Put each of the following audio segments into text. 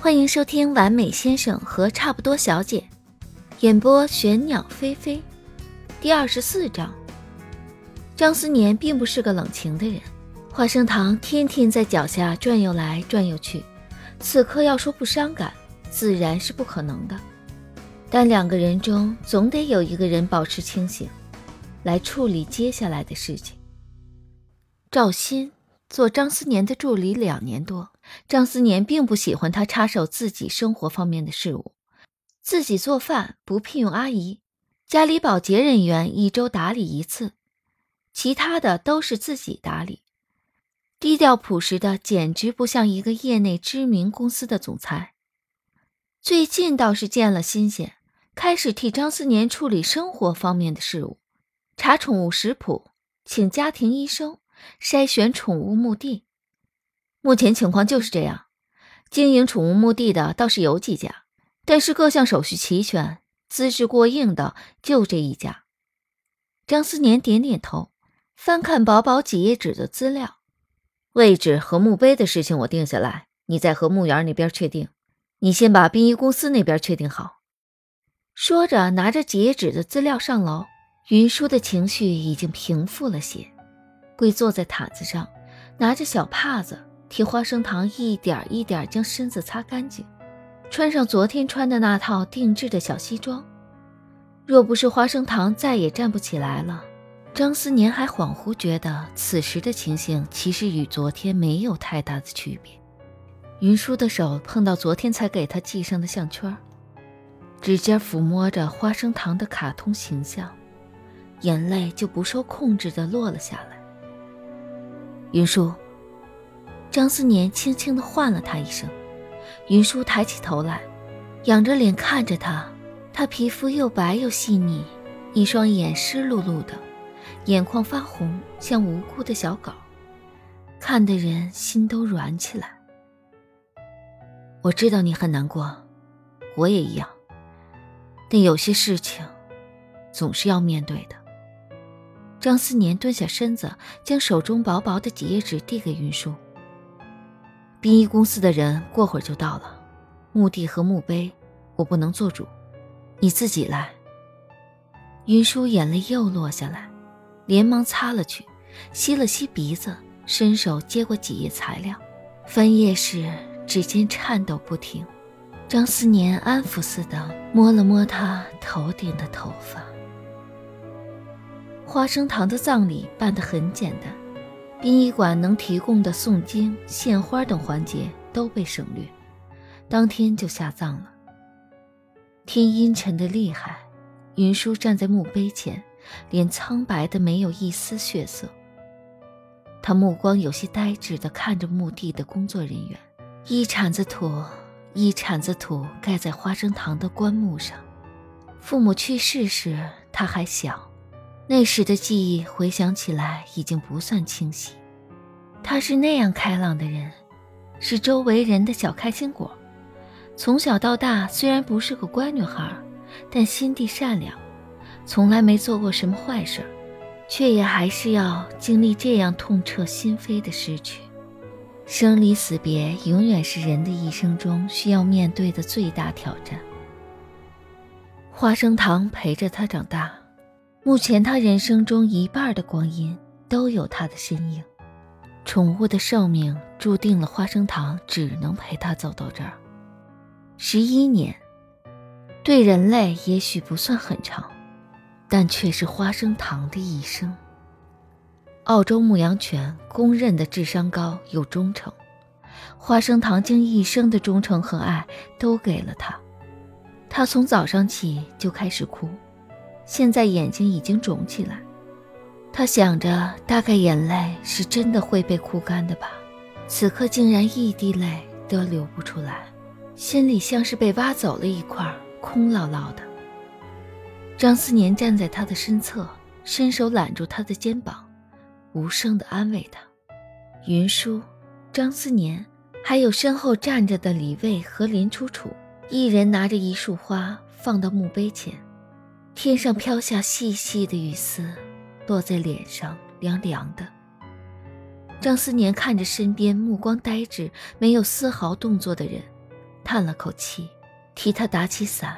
欢迎收听《完美先生和差不多小姐》，演播玄鸟飞飞，第二十四章。张思年并不是个冷情的人，花生糖天天在脚下转悠来转悠去，此刻要说不伤感，自然是不可能的。但两个人中总得有一个人保持清醒，来处理接下来的事情。赵鑫做张思年的助理两年多。张思年并不喜欢他插手自己生活方面的事务，自己做饭不聘用阿姨，家里保洁人员一周打理一次，其他的都是自己打理，低调朴实的，简直不像一个业内知名公司的总裁。最近倒是见了新鲜，开始替张思年处理生活方面的事务，查宠物食谱，请家庭医生，筛选宠物墓地。目前情况就是这样，经营宠物墓地的倒是有几家，但是各项手续齐全、资质过硬的就这一家。张思年点点头，翻看薄薄几页纸的资料，位置和墓碑的事情我定下来，你再和墓园那边确定。你先把殡仪公司那边确定好。说着，拿着几页纸的资料上楼。云舒的情绪已经平复了些，跪坐在毯子上，拿着小帕子。替花生糖一点一点将身子擦干净，穿上昨天穿的那套定制的小西装。若不是花生糖再也站不起来了，张思年还恍惚觉得此时的情形其实与昨天没有太大的区别。云舒的手碰到昨天才给他系上的项圈，指尖抚摸着花生糖的卡通形象，眼泪就不受控制地落了下来。云舒。张思年轻轻地唤了他一声，云舒抬起头来，仰着脸看着他。他皮肤又白又细腻，一双眼湿漉漉的，眼眶发红，像无辜的小狗，看得人心都软起来。我知道你很难过，我也一样。但有些事情，总是要面对的。张思年蹲下身子，将手中薄薄的几页纸递给云舒。殡仪公司的人过会儿就到了，墓地和墓碑我不能做主，你自己来。云舒眼泪又落下来，连忙擦了去，吸了吸鼻子，伸手接过几页材料，翻页时指尖颤抖不停。张思年安抚似的摸了摸他头顶的头发。花生糖的葬礼办得很简单。殡仪馆能提供的诵经、献花等环节都被省略，当天就下葬了。天阴沉的厉害，云舒站在墓碑前，脸苍白的没有一丝血色。他目光有些呆滞的看着墓地的工作人员，一铲子土，一铲子土盖在花生堂的棺木上。父母去世时，他还小。那时的记忆回想起来已经不算清晰。他是那样开朗的人，是周围人的小开心果。从小到大，虽然不是个乖女孩，但心地善良，从来没做过什么坏事，却也还是要经历这样痛彻心扉的失去。生离死别永远是人的一生中需要面对的最大挑战。花生糖陪着他长大。目前，他人生中一半的光阴都有他的身影。宠物的寿命注定了，花生糖只能陪他走到这儿。十一年，对人类也许不算很长，但却是花生糖的一生。澳洲牧羊犬公认的智商高又忠诚，花生糖将一生的忠诚和爱都给了他。他从早上起就开始哭。现在眼睛已经肿起来，他想着，大概眼泪是真的会被哭干的吧。此刻竟然一滴泪都流不出来，心里像是被挖走了一块，空落落的。张思年站在他的身侧，伸手揽住他的肩膀，无声的安慰他。云舒、张思年，还有身后站着的李卫和林楚楚，一人拿着一束花放到墓碑前。天上飘下细细的雨丝，落在脸上，凉凉的。张思年看着身边目光呆滞、没有丝毫动作的人，叹了口气，替他打起伞。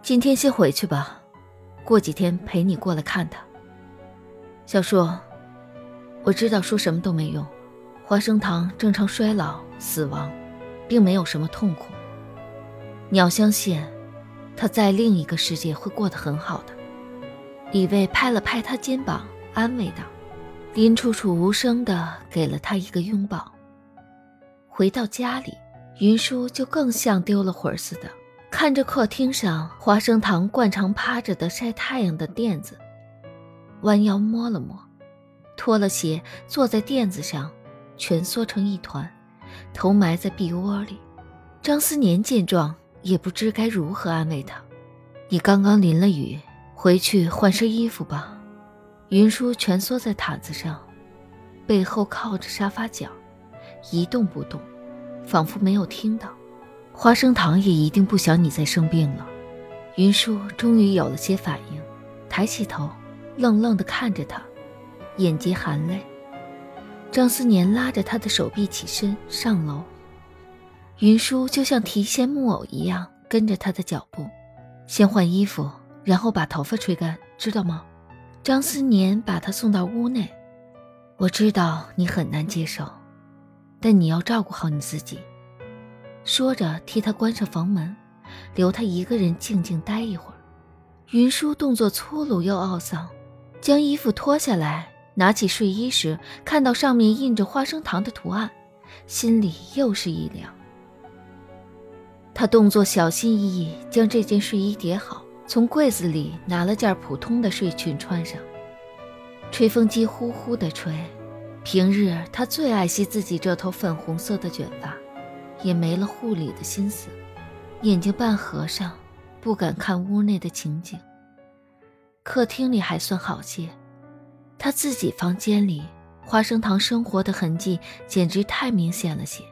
今天先回去吧，过几天陪你过来看他。小树，我知道说什么都没用，花生糖正常衰老、死亡，并没有什么痛苦。你要相信，他在另一个世界会过得很好的。李卫拍了拍他肩膀，安慰道。林楚楚无声的给了他一个拥抱。回到家里，云舒就更像丢了魂似的，看着客厅上花生糖惯常趴着的晒太阳的垫子，弯腰摸了摸，脱了鞋，坐在垫子上，蜷缩成一团，头埋在臂窝里。张思年见状，也不知该如何安慰他：“你刚刚淋了雨，回去换身衣服吧。”云舒蜷缩在毯子上，背后靠着沙发角，一动不动，仿佛没有听到。花生糖也一定不想你再生病了。云舒终于有了些反应，抬起头，愣愣地看着他，眼睫含泪。张思年拉着他的手臂起身上楼，云舒就像提线木偶一样跟着他的脚步，先换衣服，然后把头发吹干，知道吗？张思年把他送到屋内，我知道你很难接受，但你要照顾好你自己。说着，替他关上房门，留他一个人静静待一会儿。云舒动作粗鲁又懊丧，将衣服脱下来，拿起睡衣时，看到上面印着花生糖的图案，心里又是一凉。他动作小心翼翼，将这件睡衣叠好。从柜子里拿了件普通的睡裙穿上，吹风机呼呼地吹。平日他最爱惜自己这头粉红色的卷发，也没了护理的心思，眼睛半合上，不敢看屋内的情景。客厅里还算好些，他自己房间里花生糖生活的痕迹简直太明显了些。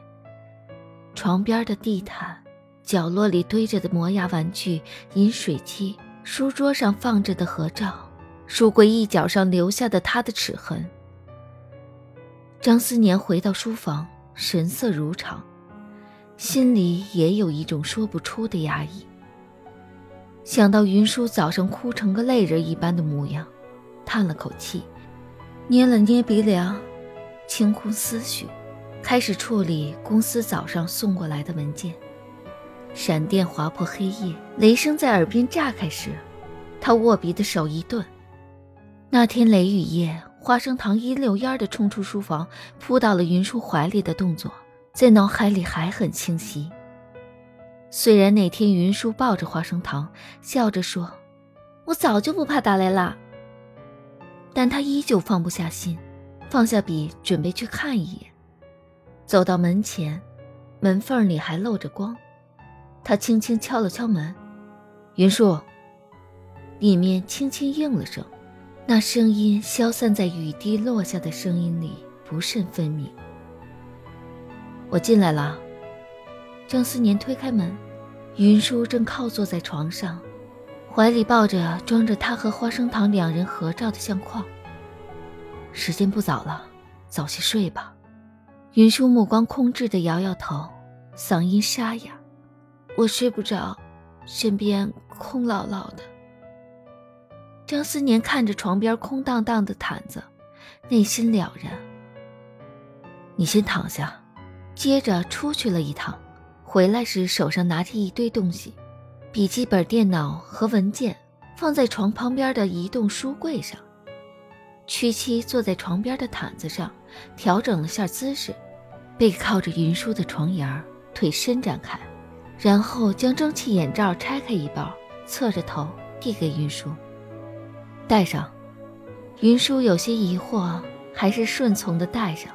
床边的地毯。角落里堆着的磨牙玩具、饮水机，书桌上放着的合照，书柜一角上留下的他的齿痕。张思年回到书房，神色如常，心里也有一种说不出的压抑。想到云舒早上哭成个泪人一般的模样，叹了口气，捏了捏鼻梁，清空思绪，开始处理公司早上送过来的文件。闪电划破黑夜，雷声在耳边炸开时，他握笔的手一顿。那天雷雨夜，花生糖一溜烟的冲出书房，扑到了云舒怀里的动作，在脑海里还很清晰。虽然那天云舒抱着花生糖，笑着说：“我早就不怕打雷了。”但他依旧放不下心，放下笔，准备去看一眼。走到门前，门缝里还露着光。他轻轻敲了敲门，云舒。里面轻轻应了声，那声音消散在雨滴落下的声音里，不甚分明。我进来了。张思年推开门，云舒正靠坐在床上，怀里抱着装着他和花生糖两人合照的相框。时间不早了，早些睡吧。云舒目光空置的摇摇头，嗓音沙哑。我睡不着，身边空落落的。张思年看着床边空荡荡的毯子，内心了然。你先躺下，接着出去了一趟，回来时手上拿着一堆东西，笔记本电脑和文件放在床旁边的移动书柜上。屈膝坐在床边的毯子上，调整了下姿势，背靠着云舒的床沿，腿伸展开。然后将蒸汽眼罩拆开一包，侧着头递给云舒，戴上。云舒有些疑惑，还是顺从的戴上。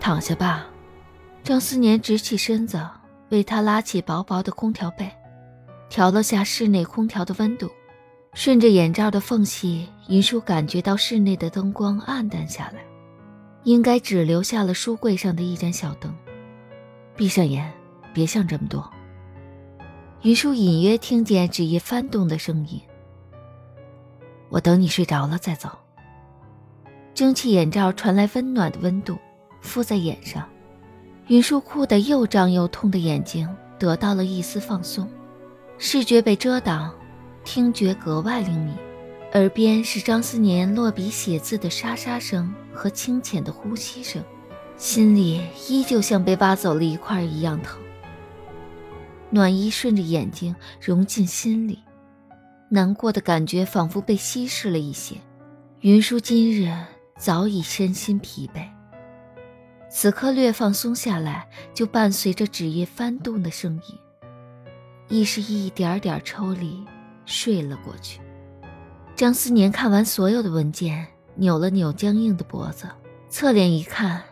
躺下吧。张思年直起身子，为他拉起薄薄的空调被，调了下室内空调的温度。顺着眼罩的缝隙，云舒感觉到室内的灯光暗淡下来，应该只留下了书柜上的一盏小灯。闭上眼。别想这么多。云舒隐约听见纸页翻动的声音。我等你睡着了再走。蒸汽眼罩传来温暖的温度，敷在眼上。云舒哭得又胀又痛的眼睛得到了一丝放松，视觉被遮挡，听觉格外灵敏，耳边是张思年落笔写字的沙沙声和清浅的呼吸声，心里依旧像被挖走了一块一样疼。暖意顺着眼睛融进心里，难过的感觉仿佛被稀释了一些。云舒今日早已身心疲惫。此刻略放松下来，就伴随着纸页翻动的声音，亦是一点点抽离，睡了过去。张思年看完所有的文件，扭了扭僵硬的脖子，侧脸一看，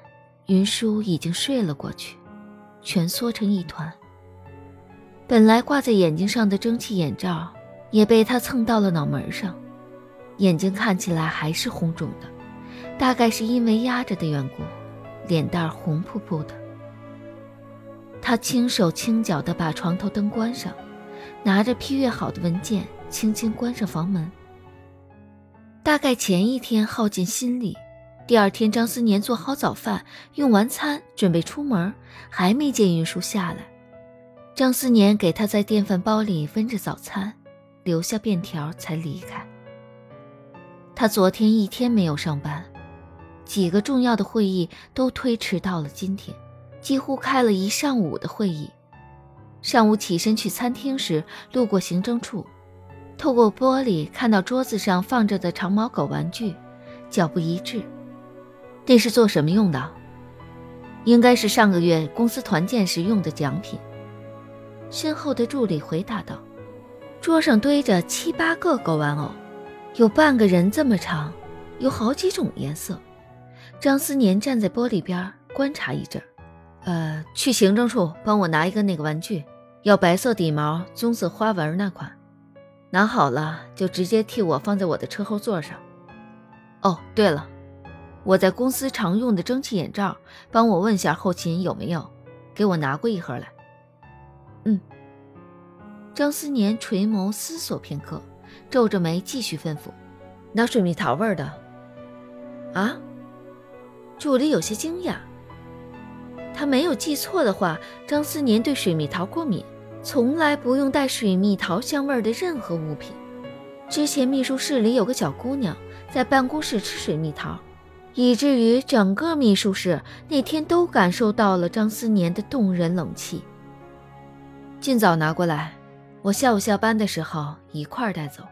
云舒已经睡了过去，蜷缩成一团。本来挂在眼睛上的蒸汽眼罩，也被他蹭到了脑门上，眼睛看起来还是红肿的，大概是因为压着的缘故。脸蛋红扑扑的，他轻手轻脚地把床头灯关上，拿着批阅好的文件，轻轻关上房门。大概前一天耗尽心力，第二天张思年做好早饭，用完餐准备出门，还没见云舒下来。张思年给他在电饭煲里温着早餐，留下便条才离开。他昨天一天没有上班。几个重要的会议都推迟到了今天，几乎开了一上午的会议。上午起身去餐厅时，路过行政处，透过玻璃看到桌子上放着的长毛狗玩具，脚步一滞。那是做什么用的？应该是上个月公司团建时用的奖品。身后的助理回答道：“桌上堆着七八个狗玩偶，有半个人这么长，有好几种颜色。”张思年站在玻璃边观察一阵，呃，去行政处帮我拿一个那个玩具，要白色底毛、棕色花纹那款。拿好了就直接替我放在我的车后座上。哦，对了，我在公司常用的蒸汽眼罩，帮我问下后勤有没有，给我拿过一盒来。嗯。张思年垂眸思索片刻，皱着眉继续吩咐：“拿水蜜桃味的。”啊？助理有些惊讶，他没有记错的话，张思年对水蜜桃过敏，从来不用带水蜜桃香味的任何物品。之前秘书室里有个小姑娘在办公室吃水蜜桃，以至于整个秘书室那天都感受到了张思年的动人冷气。尽早拿过来，我下午下班的时候一块带走。